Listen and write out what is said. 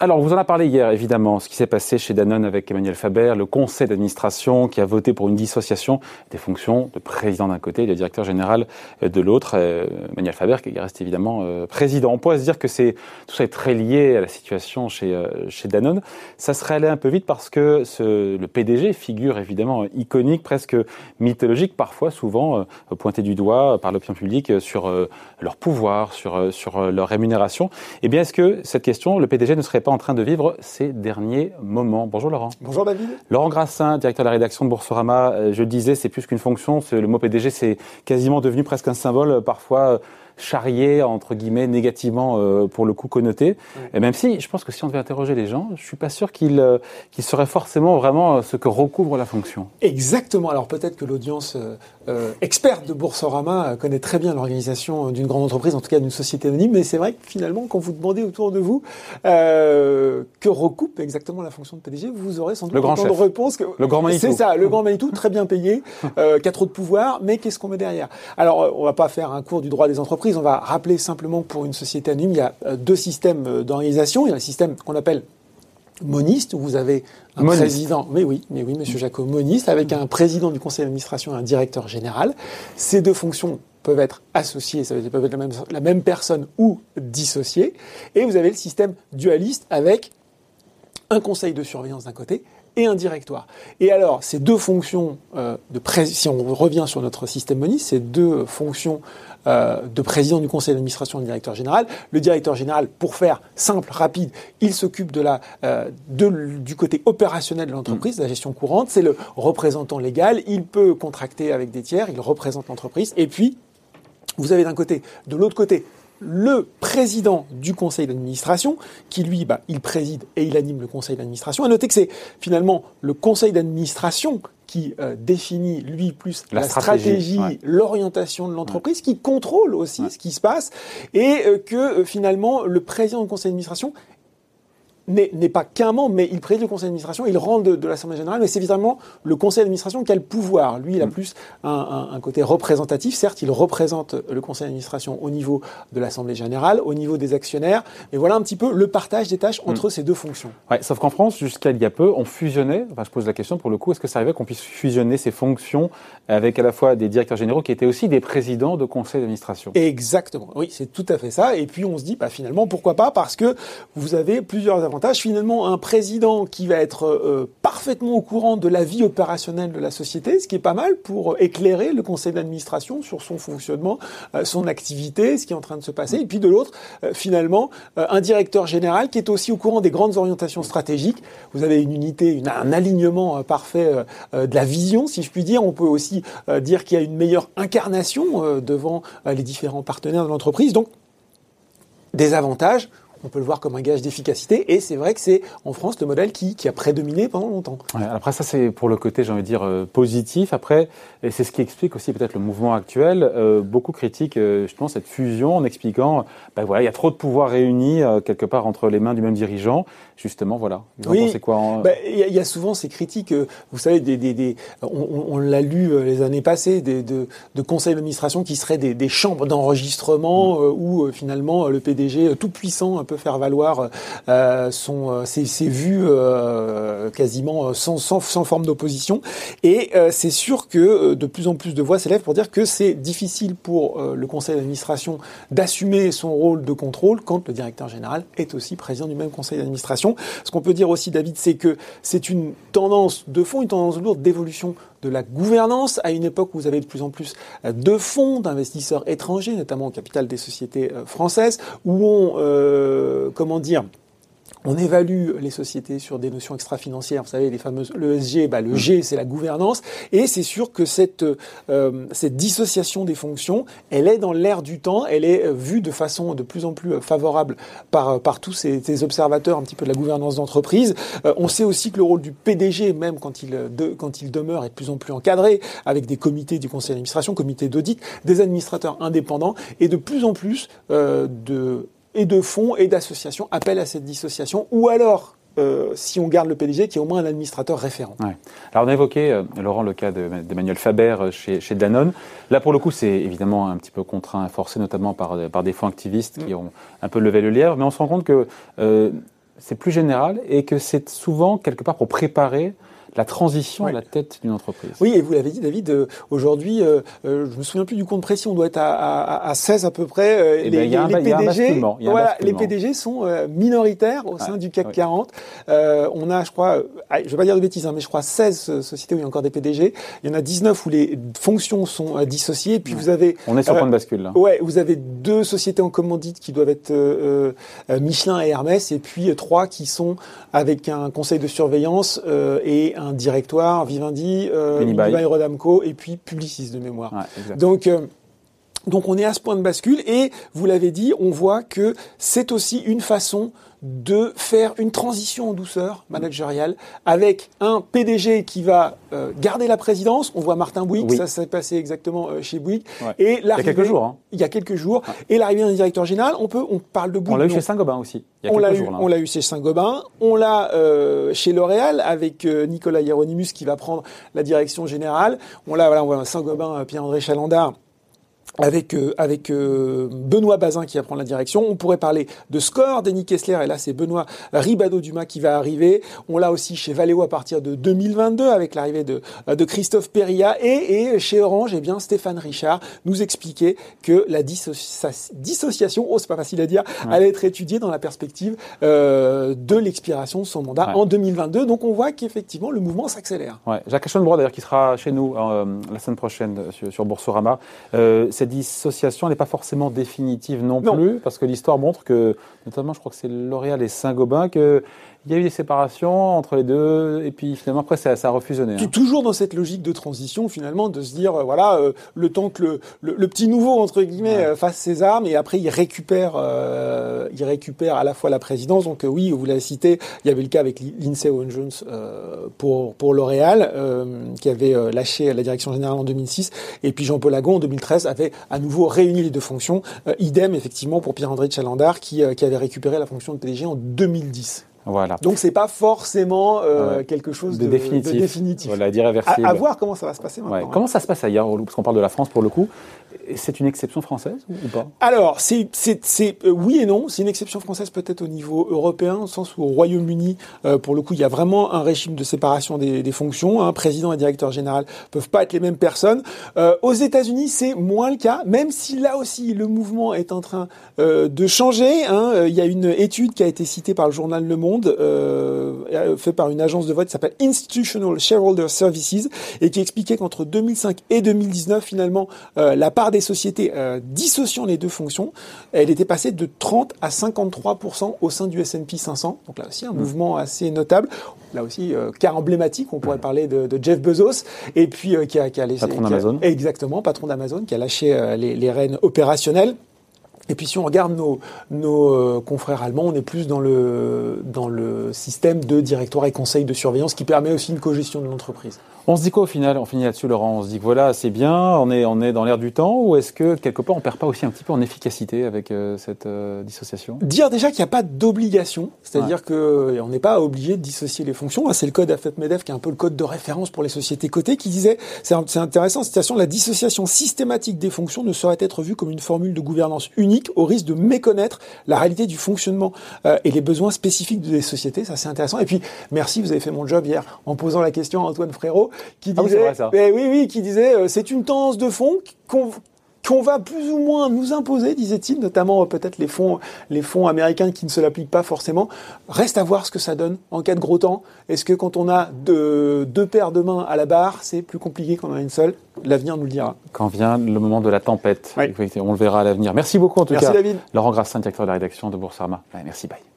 Alors, on vous en a parlé hier, évidemment, ce qui s'est passé chez Danone avec Emmanuel Faber, le conseil d'administration qui a voté pour une dissociation des fonctions de président d'un côté et de directeur général de l'autre. Euh, Emmanuel Faber qui reste évidemment euh, président. On pourrait se dire que c'est tout ça est très lié à la situation chez, euh, chez Danone. Ça serait allé un peu vite parce que ce, le PDG, figure évidemment iconique, presque mythologique, parfois, souvent pointé du doigt par l'opinion publique sur leur pouvoir, sur, sur leur rémunération. Eh bien, est-ce que cette question, le PDG ne serait pas en train de vivre ces derniers moments. Bonjour Laurent. Bonjour David. Laurent Grassin, directeur de la rédaction de Boursorama. Euh, je le disais, c'est plus qu'une fonction. Le mot PDG, c'est quasiment devenu presque un symbole euh, parfois euh, charrié, entre guillemets, négativement euh, pour le coup connoté. Et même si, je pense que si on devait interroger les gens, je suis pas sûr qu'ils euh, qu forcément vraiment euh, ce que recouvre la fonction. Exactement. Alors peut-être que l'audience euh, experte de Boursorama connaît très bien l'organisation d'une grande entreprise, en tout cas d'une société anonyme, mais c'est vrai que finalement, quand vous demandez autour de vous que recoupe exactement la fonction de PDG, vous aurez sans doute le grand de réponse que le grand Manitou. C'est ça, le grand Manitou, très bien payé, qui a trop de pouvoir, mais qu'est-ce qu'on met derrière? Alors, on va pas faire un cours du droit des entreprises on va rappeler simplement que pour une société anonyme, il y a euh, deux systèmes euh, d'organisation. Il y a un système qu'on appelle moniste, où vous avez un moniste. président, mais oui, mais oui, monsieur Jacob, moniste, avec un président du conseil d'administration et un directeur général. Ces deux fonctions peuvent être associées, ça peuvent être la même, la même personne ou dissociées. Et vous avez le système dualiste avec un conseil de surveillance d'un côté et un directoire. Et alors, ces deux fonctions euh, de pré si on revient sur notre système moniste, ces deux fonctions euh, de président du conseil d'administration et de directeur général. Le directeur général, pour faire simple, rapide, il s'occupe de la euh, de, du côté opérationnel de l'entreprise, de la gestion courante. C'est le représentant légal. Il peut contracter avec des tiers. Il représente l'entreprise. Et puis, vous avez d'un côté, de l'autre côté, le président du conseil d'administration, qui lui, bah, il préside et il anime le conseil d'administration. À noter que c'est finalement le conseil d'administration qui euh, définit lui plus La la, stratégie, stratégie, ouais. l'orientation de l'entreprise, qui contrôle aussi ce qui se passe, et euh, que euh, finalement le président du conseil d'administration n'est pas qu'un membre, mais il préside le conseil d'administration, il rend de, de l'Assemblée générale, mais c'est évidemment le conseil d'administration qui a le pouvoir. Lui, il a Mm. plus un, un- un côté représentatif. Certes, il représente le conseil d'administration au niveau de l'Assemblée générale, au niveau des actionnaires, mais voilà un petit peu le partage des tâches Mm. entre ces deux fonctions. Ouais, sauf qu'en France, jusqu'à il y a peu, on fusionnait, enfin je pose la question pour le coup, est-ce que ça arrivait qu'on puisse fusionner ces fonctions avec à la fois des directeurs généraux qui étaient aussi des présidents de conseils d'administration? Exactement. Oui, c'est tout à fait ça. Et puis on se dit, bah, finalement, pourquoi pas? Parce que vous avez plusieurs avantages. Finalement, un président qui va être euh, parfaitement au courant de la vie opérationnelle de la société, ce qui est pas mal pour éclairer le conseil d'administration sur son fonctionnement, euh, son activité, ce qui est en train de se passer. Et puis de l'autre, euh, finalement, euh, un directeur général qui est aussi au courant des grandes orientations stratégiques. Vous avez une unité, un alignement euh, parfait euh, euh, de la vision, si je puis dire. On peut aussi euh, dire qu'il y a une meilleure incarnation euh, devant euh, les différents partenaires de l'entreprise. Donc, des avantages, on peut le voir comme un gage d'efficacité. Et c'est vrai que c'est en France le modèle qui, qui a prédominé pendant longtemps. Ouais, après ça c'est pour le côté j'ai envie de dire euh, positif. Après et c'est ce qui explique aussi peut-être le mouvement actuel. Euh, beaucoup critiquent euh, justement cette fusion en expliquant ben voilà il y a trop de pouvoirs réunis quelque part entre les mains du même dirigeant. Justement voilà. Vous Oui. pensez quoi en- Ben, Il y, a- il y a souvent ces critiques, vous savez, des, des, des- on, l'a lu les années passées, des, de, de conseils d'administration qui seraient des, chambres d'enregistrement euh, où finalement le PDG tout puissant peut faire valoir euh, son, euh, ses, vues euh, quasiment euh, sans, sans, sans forme d'opposition. Et euh, c'est sûr que euh, de plus en plus de voix s'élèvent pour dire que c'est difficile pour euh, le conseil d'administration d'assumer son rôle de contrôle quand le directeur général est aussi président du même conseil d'administration. Ce qu'on peut dire aussi, David, c'est que c'est une tendance de fond, une tendance lourde d'évolution de la gouvernance à une époque où vous avez de plus en plus euh, de fonds d'investisseurs étrangers, notamment au capital des sociétés euh, françaises, où on, euh, comment dire, on évalue les sociétés sur des notions extra-financières, vous savez, les fameuses l'ESG, bah, le G c'est la gouvernance, et c'est sûr que cette, euh, cette dissociation des fonctions, elle est dans l'air du temps, elle est euh, vue de façon de plus en plus euh, favorable par, par tous ces, ces observateurs un petit peu de la gouvernance d'entreprise. Euh, on sait aussi que le rôle du PDG, même quand il, de, quand il demeure, est de plus en plus encadré, avec des comités du conseil d'administration, comités d'audit, des administrateurs indépendants, et de plus en plus euh, de et de fonds et d'associations appellent à cette dissociation, ou alors, euh, si on garde le PDG, qui est au moins un administrateur référent. Ouais. Alors on a évoqué, euh, Laurent, le cas de- d'Emmanuel Faber euh, chez, chez Danone. Là, pour le coup, c'est évidemment un petit peu contraint, forcé notamment par, par des fonds activistes qui ont un peu levé le lièvre, mais on se rend compte que c'est plus général et que c'est souvent quelque part pour préparer la transition à la tête d'une entreprise. Oui, et vous l'avez dit, David, euh, aujourd'hui, euh, euh, je me souviens plus du compte précis, on doit être à, à, à 16 à peu près. les, les, PDG, voilà, les PDG sont minoritaires au sein du CAC 40. on a, je crois, je vais pas dire de bêtises, hein, mais je crois 16 sociétés où il y a encore des PDG. Il y en a 19 où les fonctions sont dissociées. Et puis vous avez... On est sur point de bascule. Là. Ouais, vous avez deux sociétés en commandite qui doivent être Michelin et Hermès, et puis trois qui sont avec un conseil de surveillance et un directoire, Vivendi, euh, Unibail, Rodamco et puis Publicis de mémoire. donc euh, donc on est à ce point de bascule et vous l'avez dit, on voit que c'est aussi une façon de faire une transition en douceur managériale avec un PDG qui va euh, garder la présidence. On voit Martin Bouygues, ça s'est passé exactement euh, chez Bouygues. Et il y a quelques jours. Hein. Il y a quelques jours. Et l'arrivée d'un directeur général, on peut, on parle de Bouygues. On l'a eu chez Saint-Gobain aussi. Il y a on l'a eu, on l'a eu chez Saint-Gobain. On l'a euh, chez L'Oréal avec Nicolas Hieronymus qui va prendre la direction générale. On l'a, voilà, on voit Saint-Gobain, Pierre-André Chalandard avec euh, avec euh, Benoît Bazin qui va prendre la direction. On pourrait parler de Score, Denis Kessler, et là c'est Benoît Ribado-Dumas qui va arriver. On l'a aussi chez Valeo à partir de 2022 avec l'arrivée de, de Christophe Perria et, et chez Orange, eh bien Stéphane Richard nous expliquait que la dissociation, oh c'est pas facile à dire, allait être étudiée dans la perspective euh, de l'expiration de son mandat en 2022. Donc on voit qu'effectivement le mouvement s'accélère. Ouais. Jacques Aschenbrois d'ailleurs qui sera chez nous la semaine prochaine sur, sur Boursorama. Euh, cette dissociation n'est pas forcément définitive non, plus, parce que l'histoire montre que, notamment, je crois que c'est L'Oréal et Saint-Gobain, que il y a eu des séparations entre les deux, et puis finalement après ça, ça a refusionné. Hein. Toujours dans cette logique de transition, finalement, de se dire euh, voilà, euh, le temps que le, le, petit nouveau entre guillemets euh, fasse ses armes, et après il récupère, il récupère à la fois la présidence. Donc oui, vous l'avez cité, il y avait le cas avec Lindsay Owen Jones pour pour L'Oréal, qui avait lâché la direction générale en 2006, et puis Jean-Paul Agon en 2013 avait à nouveau réuni les deux fonctions. idem effectivement pour Pierre-André Chalandard, qui qui avait récupéré la fonction de PDG en 2010. Voilà. Donc c'est pas forcément euh, quelque chose de, définitif. Voilà, d'irréversible. À, à, voir comment ça va se passer maintenant. Ouais. Comment ça se passe ailleurs Parce qu'on parle de la France pour le coup. C'est une exception française ou pas? Alors, c'est, euh, oui et non. C'est une exception française peut-être au niveau européen, au sens où au Royaume-Uni, euh, pour le coup, il y a vraiment un régime de séparation des, des fonctions. Hein. Président et directeur général peuvent pas être les mêmes personnes. Euh, aux États-Unis, c'est moins le cas, même si là aussi le mouvement est en train euh, de changer. Hein. Il y a une étude qui a été citée par le journal Le Monde, euh, fait par une agence de vote qui s'appelle Institutional Shareholder Services, et qui expliquait qu'entre 2005 et 2019, finalement, la part des sociétés euh, dissociant les deux fonctions, elle était passée de 30 à 53% au sein du S&P 500. Donc là aussi, un mmh. mouvement assez notable. Là aussi, euh, cas emblématique, on pourrait parler de, Jeff Bezos, et puis euh, qui, a, qui a laissé... Patron d'Amazon. Exactement, patron d'Amazon, qui a lâché les, les rênes opérationnelles. Et puis si on regarde nos, nos confrères allemands, on est plus dans le, dans le système de directoire et conseil de surveillance qui permet aussi une co-gestion de l'entreprise. On se dit quoi au final? On finit là-dessus, Laurent. On se dit que voilà, c'est bien, on est, on est dans l'air du temps, ou est-ce que quelque part on perd pas aussi un petit peu en efficacité avec euh, cette euh, dissociation? Dire déjà qu'il n'y a pas d'obligation, c'est-à-dire qu'on n'est pas obligé de dissocier les fonctions. C'est le code AFEP-MEDEF qui est un peu le code de référence pour les sociétés cotées, qui disait, c'est intéressant, citation, la dissociation systématique des fonctions ne saurait être vue comme une formule de gouvernance unique au risque de méconnaître la réalité du fonctionnement euh, et les besoins spécifiques des sociétés. Ça, c'est intéressant. Et puis, merci, vous avez fait mon job hier en posant la question à Antoine Frérot qui ah disait, oui, oui, qui disait, euh, c'est une tendance de fond qu'on qu'on va plus ou moins nous imposer, disait-il, notamment euh, peut-être les fonds, les fonds américains qui ne se l'appliquent pas forcément. Reste à voir ce que ça donne en cas de gros temps. Est-ce que quand on a deux, deux paires de mains à la barre, c'est plus compliqué qu'on en a une seule? L'avenir nous le dira. Quand vient le moment de la tempête, on le verra à l'avenir. Merci beaucoup en tout merci cas. David. Laurent Grassin, directeur de la rédaction de Boursorama. merci, bye.